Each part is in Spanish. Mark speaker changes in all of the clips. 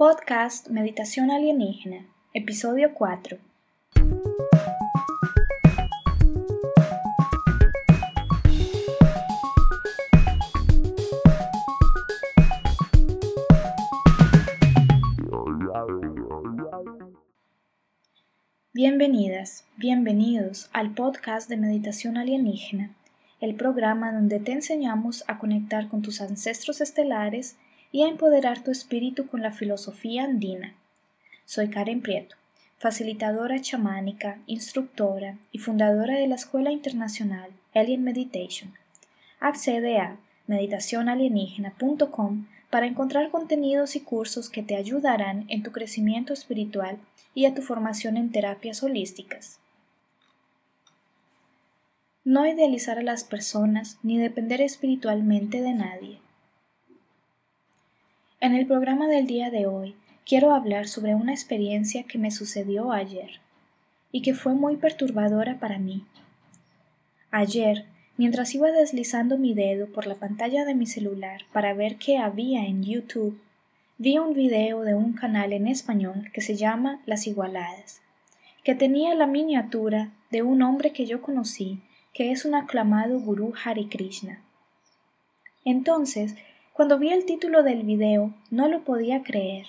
Speaker 1: Podcast Meditación Alienígena, Episodio 4. Bienvenidas, bienvenidos al podcast de Meditación Alienígena, el programa donde te enseñamos a conectar con tus ancestros estelares y a empoderar tu espíritu con la filosofía andina. Soy Karen Prieto, facilitadora chamánica, instructora y fundadora de la Escuela Internacional Alien Meditation. Accede a meditacionalienígena.com para encontrar contenidos y cursos que te ayudarán en tu crecimiento espiritual y a tu formación en terapias holísticas. No idealizar a las personas ni depender espiritualmente de nadie. En el programa del día de hoy quiero hablar sobre una experiencia que me sucedió ayer y que fue muy perturbadora para mí. Ayer, mientras iba deslizando mi dedo por la pantalla de mi celular para ver qué había en YouTube, vi un video de un canal en español que se llama Las Igualadas, que tenía la miniatura de un hombre que yo conocí, que es un aclamado gurú Hari Krishna. Entonces cuando vi el título del video, no lo podía creer.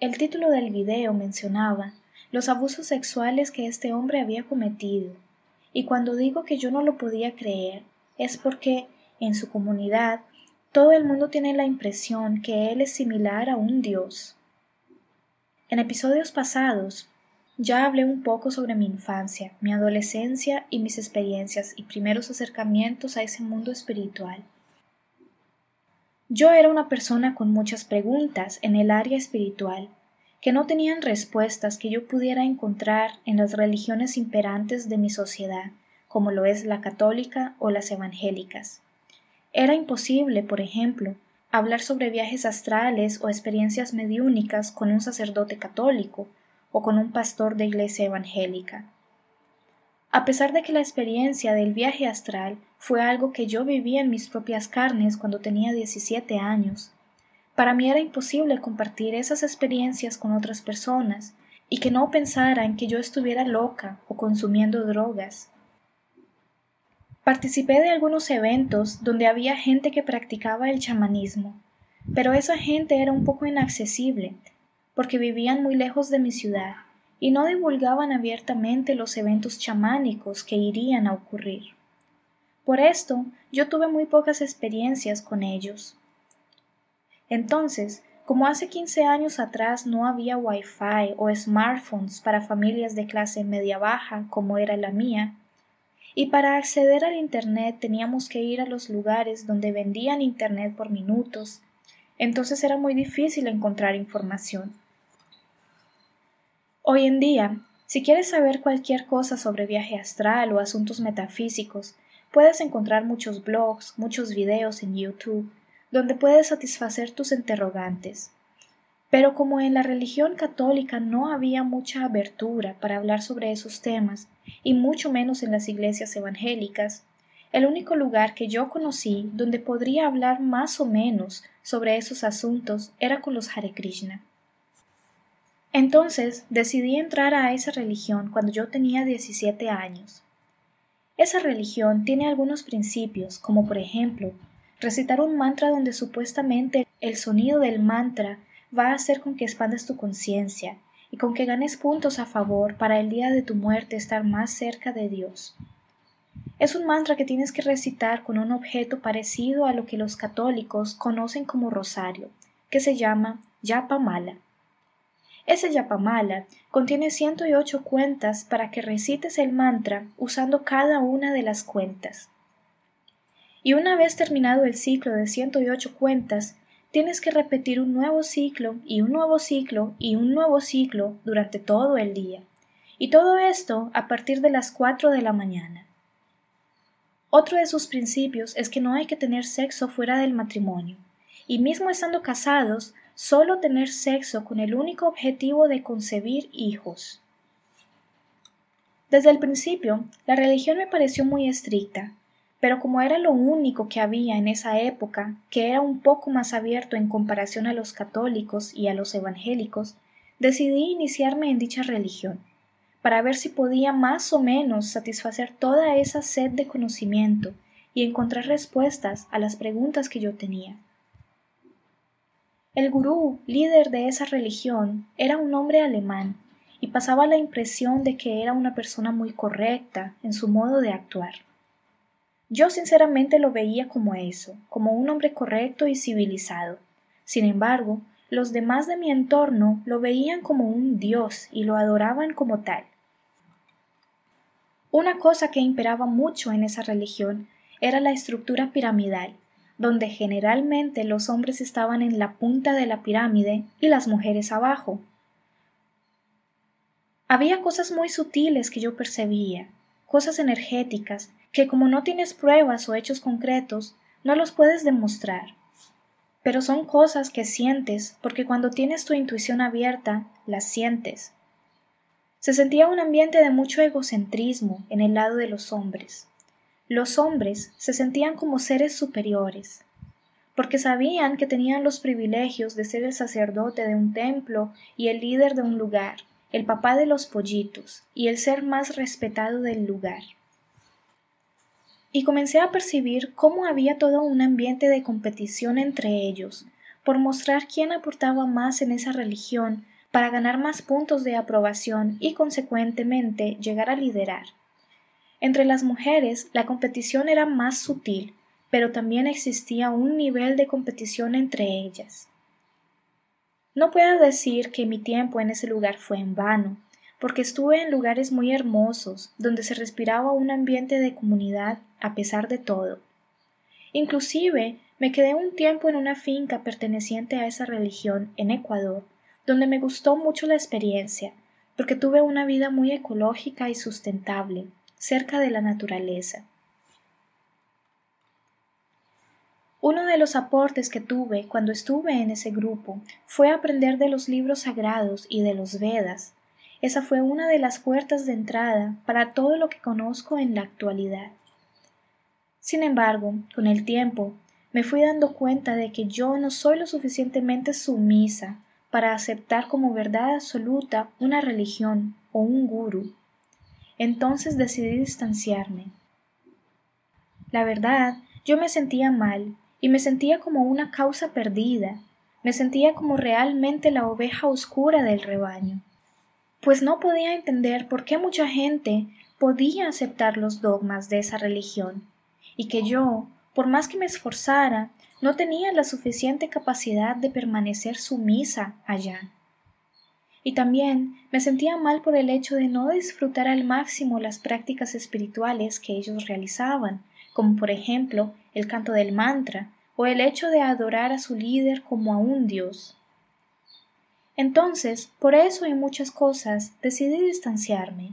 Speaker 1: El título del video mencionaba los abusos sexuales que este hombre había cometido, y cuando digo que yo no lo podía creer, es porque en su comunidad todo el mundo tiene la impresión que él es similar a un dios. En episodios pasados ya hablé un poco sobre mi infancia, mi adolescencia y mis experiencias y primeros acercamientos a ese mundo espiritual. Yo era una persona con muchas preguntas en el área espiritual, que no tenían respuestas que yo pudiera encontrar en las religiones imperantes de mi sociedad, como lo es la católica o las evangélicas. Era imposible, por ejemplo, hablar sobre viajes astrales o experiencias mediúnicas con un sacerdote católico o con un pastor de iglesia evangélica. A pesar de que la experiencia del viaje astral fue algo que yo vivía en mis propias carnes cuando tenía 17 años, para mí era imposible compartir esas experiencias con otras personas y que no pensaran que yo estuviera loca o consumiendo drogas. Participé de algunos eventos donde había gente que practicaba el chamanismo, pero esa gente era un poco inaccesible, porque vivían muy lejos de mi ciudad y no divulgaban abiertamente los eventos chamánicos que irían a ocurrir. Por esto, yo tuve muy pocas experiencias con ellos. Entonces, como hace 15 años atrás no había Wi-Fi o smartphones para familias de clase media-baja como era la mía, y para acceder al Internet teníamos que ir a los lugares donde vendían Internet por minutos, entonces era muy difícil encontrar información. Hoy en día, si quieres saber cualquier cosa sobre viaje astral o asuntos metafísicos, puedes encontrar muchos blogs, muchos videos en YouTube, donde puedes satisfacer tus interrogantes. Pero como en la religión católica no había mucha abertura para hablar sobre esos temas, y mucho menos en las iglesias evangélicas, el único lugar que yo conocí donde podría hablar más o menos sobre esos asuntos era con los Hare Krishna. Entonces decidí entrar a esa religión cuando yo tenía 17 años. Esa religión tiene algunos principios, como por ejemplo, recitar un mantra donde supuestamente el sonido del mantra va a hacer con que expandas tu conciencia y con que ganes puntos a favor para el día de tu muerte estar más cerca de Dios. Es un mantra que tienes que recitar con un objeto parecido a lo que los católicos conocen como rosario, que se llama yapa mala. Ese yapamala contiene 108 cuentas para que recites el mantra usando cada una de las cuentas. Y una vez terminado el ciclo de 108 cuentas, tienes que repetir un nuevo ciclo y un nuevo ciclo y un nuevo ciclo durante todo el día. Y todo esto a partir de las 4 de la mañana. Otro de sus principios es que no hay que tener sexo fuera del matrimonio, y mismo estando casados, solo tener sexo con el único objetivo de concebir hijos. Desde el principio, la religión me pareció muy estricta, pero como era lo único que había en esa época, que era un poco más abierto en comparación a los católicos y a los evangélicos, decidí iniciarme en dicha religión, para ver si podía más o menos satisfacer toda esa sed de conocimiento y encontrar respuestas a las preguntas que yo tenía. El gurú, líder de esa religión, era un hombre alemán y pasaba la impresión de que era una persona muy correcta en su modo de actuar. Yo sinceramente lo veía como eso, como un hombre correcto y civilizado. Sin embargo, los demás de mi entorno lo veían como un dios y lo adoraban como tal. Una cosa que imperaba mucho en esa religión era la estructura piramidal, donde generalmente los hombres estaban en la punta de la pirámide y las mujeres abajo. Había cosas muy sutiles que yo percibía, cosas energéticas que como no tienes pruebas o hechos concretos, no los puedes demostrar. Pero son cosas que sientes porque cuando tienes tu intuición abierta, las sientes. Se sentía un ambiente de mucho egocentrismo en el lado de los hombres. Los hombres se sentían como seres superiores, porque sabían que tenían los privilegios de ser el sacerdote de un templo y el líder de un lugar, el papá de los pollitos y el ser más respetado del lugar y comencé a percibir cómo había todo un ambiente de competición entre ellos, por mostrar quién aportaba más en esa religión para ganar más puntos de aprobación y consecuentemente llegar a liderar. Entre las mujeres la competición era más sutil, pero también existía un nivel de competición entre ellas. No puedo decir que mi tiempo en ese lugar fue en vano, porque estuve en lugares muy hermosos, donde se respiraba un ambiente de comunidad a pesar de todo. Inclusive me quedé un tiempo en una finca perteneciente a esa religión en Ecuador, donde me gustó mucho la experiencia, porque tuve una vida muy ecológica y sustentable, cerca de la naturaleza. Uno de los aportes que tuve cuando estuve en ese grupo fue aprender de los libros sagrados y de los Vedas, esa fue una de las puertas de entrada para todo lo que conozco en la actualidad. Sin embargo, con el tiempo, me fui dando cuenta de que yo no soy lo suficientemente sumisa para aceptar como verdad absoluta una religión o un guru. Entonces decidí distanciarme. La verdad, yo me sentía mal y me sentía como una causa perdida, me sentía como realmente la oveja oscura del rebaño pues no podía entender por qué mucha gente podía aceptar los dogmas de esa religión, y que yo, por más que me esforzara, no tenía la suficiente capacidad de permanecer sumisa allá. Y también me sentía mal por el hecho de no disfrutar al máximo las prácticas espirituales que ellos realizaban, como por ejemplo el canto del mantra o el hecho de adorar a su líder como a un dios. Entonces, por eso y muchas cosas, decidí distanciarme.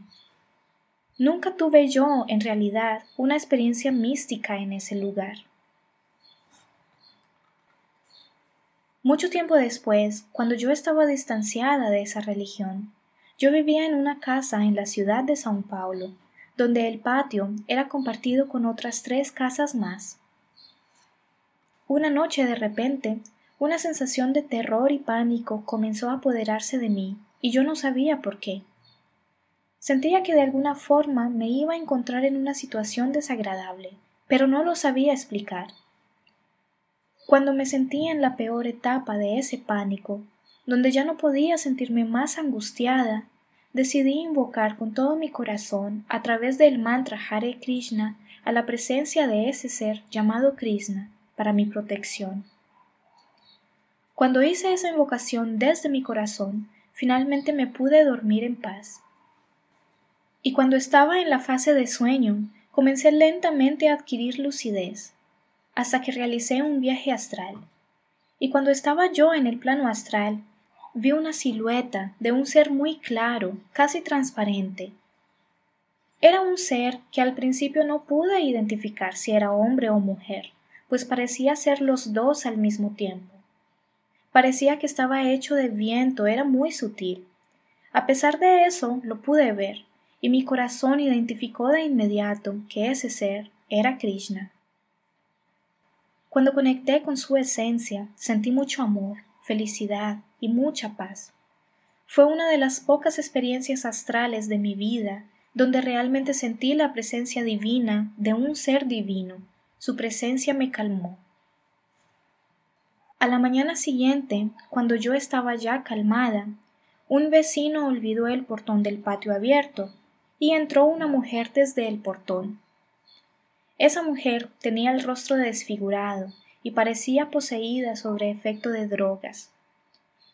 Speaker 1: Nunca tuve yo, en realidad, una experiencia mística en ese lugar. Mucho tiempo después, cuando yo estaba distanciada de esa religión, yo vivía en una casa en la ciudad de São Paulo, donde el patio era compartido con otras tres casas más. Una noche de repente una sensación de terror y pánico comenzó a apoderarse de mí, y yo no sabía por qué. Sentía que de alguna forma me iba a encontrar en una situación desagradable, pero no lo sabía explicar. Cuando me sentía en la peor etapa de ese pánico, donde ya no podía sentirme más angustiada, decidí invocar con todo mi corazón, a través del mantra Hare Krishna, a la presencia de ese ser llamado Krishna para mi protección. Cuando hice esa invocación desde mi corazón, finalmente me pude dormir en paz. Y cuando estaba en la fase de sueño, comencé lentamente a adquirir lucidez, hasta que realicé un viaje astral. Y cuando estaba yo en el plano astral, vi una silueta de un ser muy claro, casi transparente. Era un ser que al principio no pude identificar si era hombre o mujer, pues parecía ser los dos al mismo tiempo. Parecía que estaba hecho de viento, era muy sutil. A pesar de eso, lo pude ver, y mi corazón identificó de inmediato que ese ser era Krishna. Cuando conecté con su esencia, sentí mucho amor, felicidad y mucha paz. Fue una de las pocas experiencias astrales de mi vida donde realmente sentí la presencia divina de un ser divino. Su presencia me calmó. A la mañana siguiente, cuando yo estaba ya calmada, un vecino olvidó el portón del patio abierto y entró una mujer desde el portón. Esa mujer tenía el rostro desfigurado y parecía poseída sobre efecto de drogas.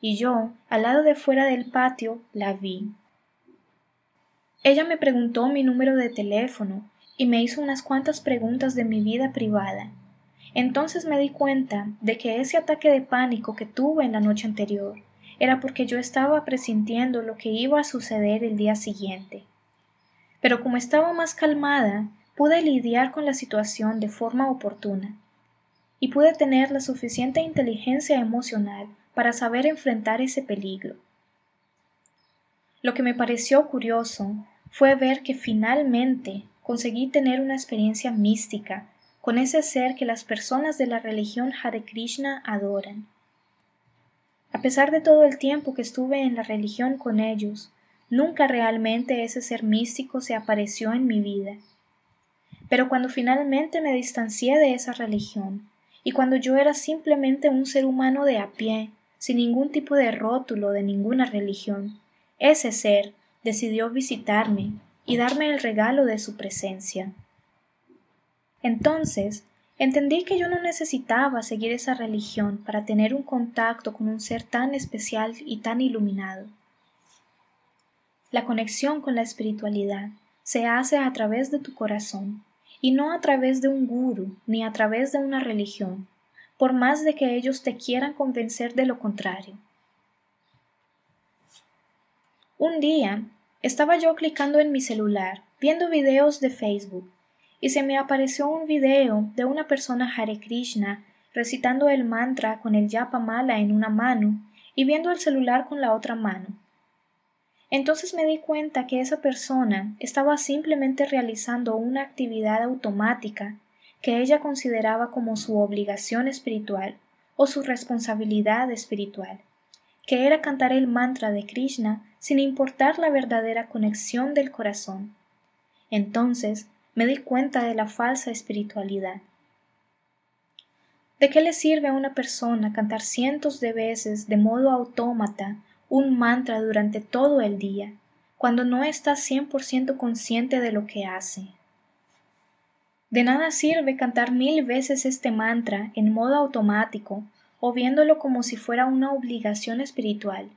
Speaker 1: Y yo, al lado de fuera del patio, la vi. Ella me preguntó mi número de teléfono y me hizo unas cuantas preguntas de mi vida privada. Entonces me di cuenta de que ese ataque de pánico que tuve en la noche anterior era porque yo estaba presintiendo lo que iba a suceder el día siguiente. Pero como estaba más calmada, pude lidiar con la situación de forma oportuna y pude tener la suficiente inteligencia emocional para saber enfrentar ese peligro. Lo que me pareció curioso fue ver que finalmente conseguí tener una experiencia mística con ese ser que las personas de la religión Hare Krishna adoran. A pesar de todo el tiempo que estuve en la religión con ellos, nunca realmente ese ser místico se apareció en mi vida. Pero cuando finalmente me distancié de esa religión, y cuando yo era simplemente un ser humano de a pie, sin ningún tipo de rótulo de ninguna religión, ese ser decidió visitarme y darme el regalo de su presencia. Entonces, entendí que yo no necesitaba seguir esa religión para tener un contacto con un ser tan especial y tan iluminado. La conexión con la espiritualidad se hace a través de tu corazón y no a través de un guru ni a través de una religión, por más de que ellos te quieran convencer de lo contrario. Un día estaba yo clicando en mi celular, viendo videos de Facebook, y se me apareció un video de una persona Hare Krishna recitando el mantra con el yapa mala en una mano y viendo el celular con la otra mano. Entonces me di cuenta que esa persona estaba simplemente realizando una actividad automática que ella consideraba como su obligación espiritual o su responsabilidad espiritual, que era cantar el mantra de Krishna sin importar la verdadera conexión del corazón. Entonces me di cuenta de la falsa espiritualidad. ¿De qué le sirve a una persona cantar cientos de veces de modo autómata un mantra durante todo el día, cuando no está 100% consciente de lo que hace? De nada sirve cantar mil veces este mantra en modo automático o viéndolo como si fuera una obligación espiritual.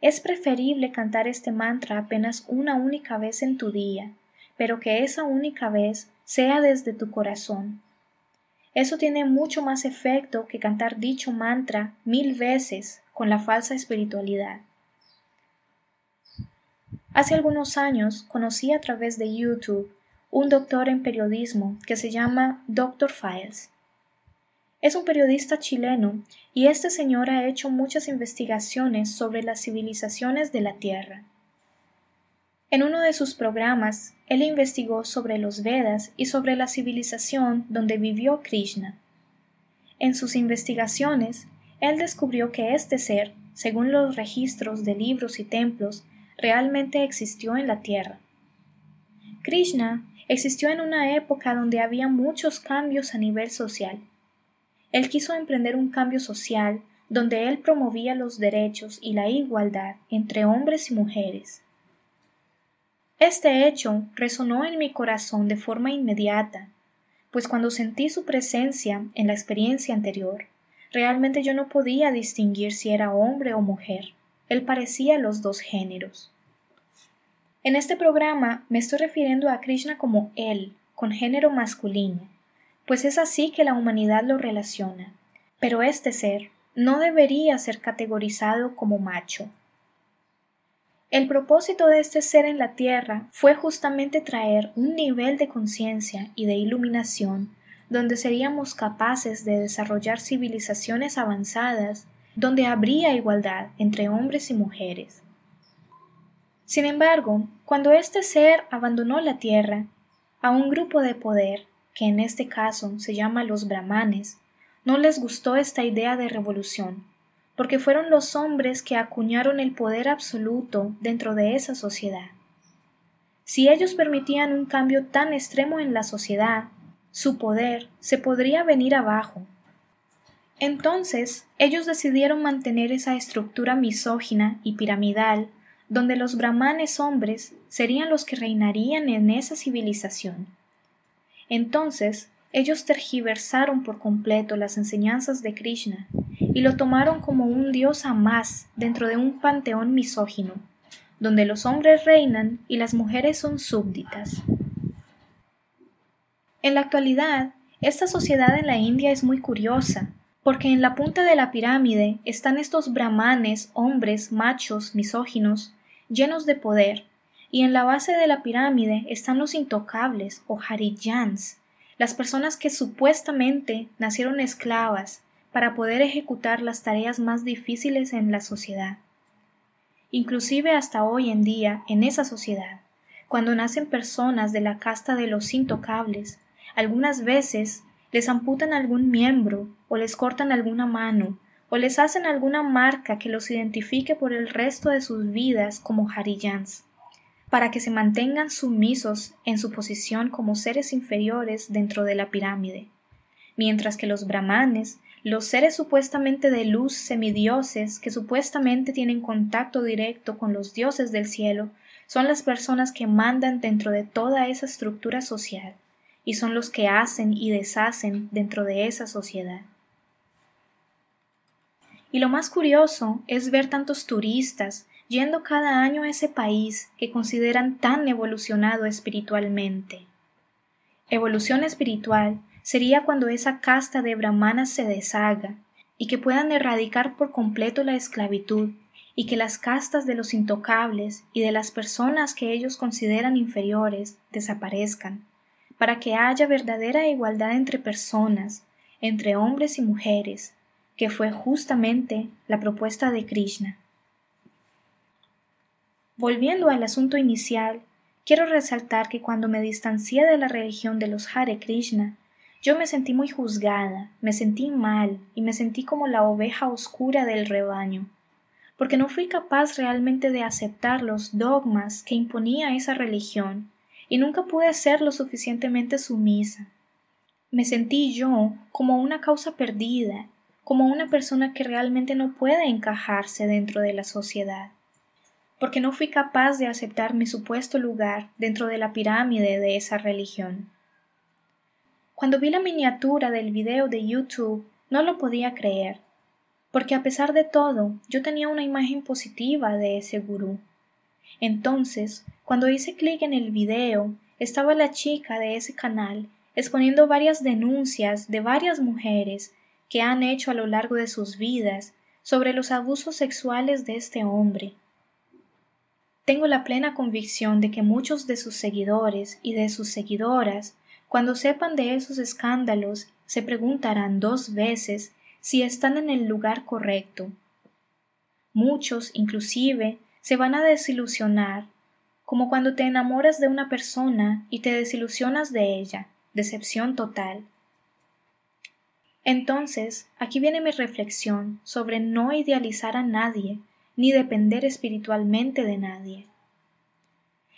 Speaker 1: Es preferible cantar este mantra apenas una única vez en tu día, pero que esa única vez sea desde tu corazón. Eso tiene mucho más efecto que cantar dicho mantra mil veces con la falsa espiritualidad. Hace algunos años conocí a través de YouTube un doctor en periodismo que se llama Dr. Files. Es un periodista chileno y este señor ha hecho muchas investigaciones sobre las civilizaciones de la Tierra. En uno de sus programas, él investigó sobre los Vedas y sobre la civilización donde vivió Krishna. En sus investigaciones, él descubrió que este ser, según los registros de libros y templos, realmente existió en la Tierra. Krishna existió en una época donde había muchos cambios a nivel social. Él quiso emprender un cambio social donde él promovía los derechos y la igualdad entre hombres y mujeres. Este hecho resonó en mi corazón de forma inmediata, pues cuando sentí su presencia en la experiencia anterior, realmente yo no podía distinguir si era hombre o mujer. Él parecía los dos géneros. En este programa me estoy refiriendo a Krishna como él, con género masculino, pues es así que la humanidad lo relaciona. Pero este ser no debería ser categorizado como macho. El propósito de este ser en la Tierra fue justamente traer un nivel de conciencia y de iluminación donde seríamos capaces de desarrollar civilizaciones avanzadas, donde habría igualdad entre hombres y mujeres, sin embargo, cuando este ser abandonó la Tierra, a un grupo de poder que en este caso se llama los brahmanes, no les gustó esta idea de revolución, porque fueron los hombres que acuñaron el poder absoluto dentro de esa sociedad. Si ellos permitían un cambio tan extremo en la sociedad, su poder se podría venir abajo. Entonces, ellos decidieron mantener esa estructura misógina y piramidal donde los brahmanes hombres serían los que reinarían en esa civilización. Entonces, ellos tergiversaron por completo las enseñanzas de Krishna y lo tomaron como un dios a más dentro de un panteón misógino, donde los hombres reinan y las mujeres son súbditas. En la actualidad, esta sociedad en la India es muy curiosa, porque en la punta de la pirámide están estos brahmanes, hombres, machos, misóginos, llenos de poder, y en la base de la pirámide están los intocables o harijans, las personas que supuestamente nacieron esclavas para poder ejecutar las tareas más difíciles en la sociedad. Inclusive hasta hoy en día, en esa sociedad, cuando nacen personas de la casta de los intocables, algunas veces les amputan algún miembro o les cortan alguna mano o les hacen alguna marca que los identifique por el resto de sus vidas como Harijans, para que se mantengan sumisos en su posición como seres inferiores dentro de la pirámide, mientras que los brahmanes, los seres supuestamente de luz semidioses que supuestamente tienen contacto directo con los dioses del cielo, son las personas que mandan dentro de toda esa estructura social, y son los que hacen y deshacen dentro de esa sociedad. Y lo más curioso es ver tantos turistas yendo cada año a ese país que consideran tan evolucionado espiritualmente. Evolución espiritual sería cuando esa casta de brahmanas se deshaga y que puedan erradicar por completo la esclavitud y que las castas de los intocables y de las personas que ellos consideran inferiores desaparezcan, para que haya verdadera igualdad entre personas, entre hombres y mujeres, que fue justamente la propuesta de Krishna. Volviendo al asunto inicial, quiero resaltar que cuando me distancié de la religión de los Hare Krishna, yo me sentí muy juzgada, me sentí mal y me sentí como la oveja oscura del rebaño, porque no fui capaz realmente de aceptar los dogmas que imponía esa religión y nunca pude ser lo suficientemente sumisa. Me sentí yo como una causa perdida como una persona que realmente no puede encajarse dentro de la sociedad, porque no fui capaz de aceptar mi supuesto lugar dentro de la pirámide de esa religión. Cuando vi la miniatura del video de YouTube, no lo podía creer, porque a pesar de todo, yo tenía una imagen positiva de ese gurú. Entonces, cuando hice clic en el video, estaba la chica de ese canal exponiendo varias denuncias de varias mujeres que han hecho a lo largo de sus vidas sobre los abusos sexuales de este hombre. Tengo la plena convicción de que muchos de sus seguidores y de sus seguidoras, cuando sepan de esos escándalos, se preguntarán dos veces si están en el lugar correcto. Muchos, inclusive, se van a desilusionar, como cuando te enamoras de una persona y te desilusionas de ella, decepción total. Entonces, aquí viene mi reflexión sobre no idealizar a nadie, ni depender espiritualmente de nadie.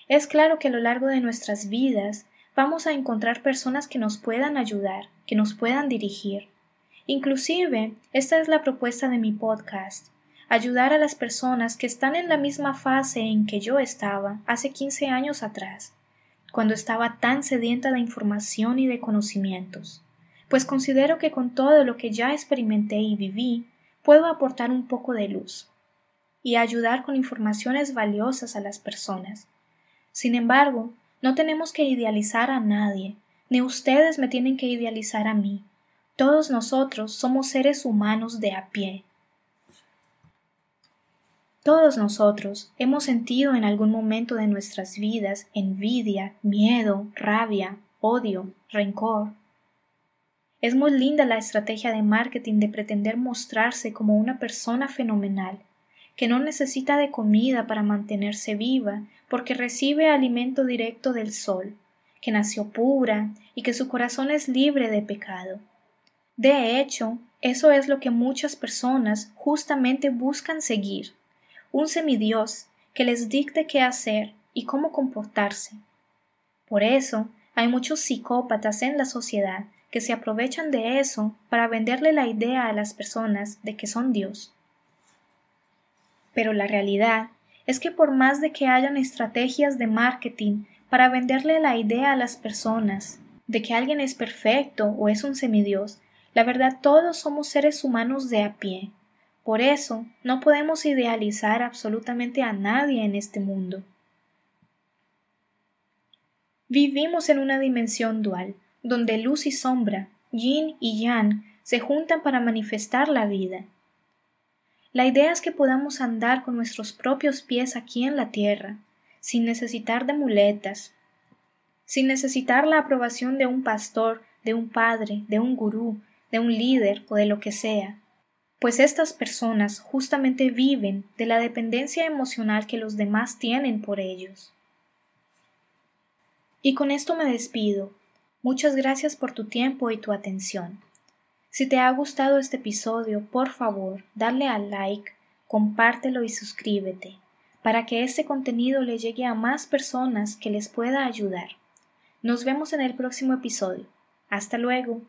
Speaker 1: Es claro que a lo largo de nuestras vidas vamos a encontrar personas que nos puedan ayudar, que nos puedan dirigir. Inclusive, esta es la propuesta de mi podcast, ayudar a las personas que están en la misma fase en que yo estaba hace 15 años atrás, cuando estaba tan sedienta de información y de conocimientos pues considero que con todo lo que ya experimenté y viví, puedo aportar un poco de luz y ayudar con informaciones valiosas a las personas. Sin embargo, no tenemos que idealizar a nadie, ni ustedes me tienen que idealizar a mí. Todos nosotros somos seres humanos de a pie. Todos nosotros hemos sentido en algún momento de nuestras vidas envidia, miedo, rabia, odio, rencor, es muy linda la estrategia de marketing de pretender mostrarse como una persona fenomenal, que no necesita de comida para mantenerse viva porque recibe alimento directo del sol, que nació pura y que su corazón es libre de pecado. De hecho, eso es lo que muchas personas justamente buscan seguir, un semidios que les dicte qué hacer y cómo comportarse. Por eso, hay muchos psicópatas en la sociedad que se aprovechan de eso para venderle la idea a las personas de que son Dios. Pero la realidad es que por más de que hayan estrategias de marketing para venderle la idea a las personas de que alguien es perfecto o es un semidios, la verdad todos somos seres humanos de a pie. Por eso no podemos idealizar absolutamente a nadie en este mundo. Vivimos en una dimensión dual, donde luz y sombra, yin y yang, se juntan para manifestar la vida. La idea es que podamos andar con nuestros propios pies aquí en la tierra, sin necesitar de muletas, sin necesitar la aprobación de un pastor, de un padre, de un gurú, de un líder o de lo que sea, pues estas personas justamente viven de la dependencia emocional que los demás tienen por ellos. Y con esto me despido. Muchas gracias por tu tiempo y tu atención. Si te ha gustado este episodio, por favor, dale al like, compártelo y suscríbete, para que este contenido le llegue a más personas que les pueda ayudar. Nos vemos en el próximo episodio. Hasta luego.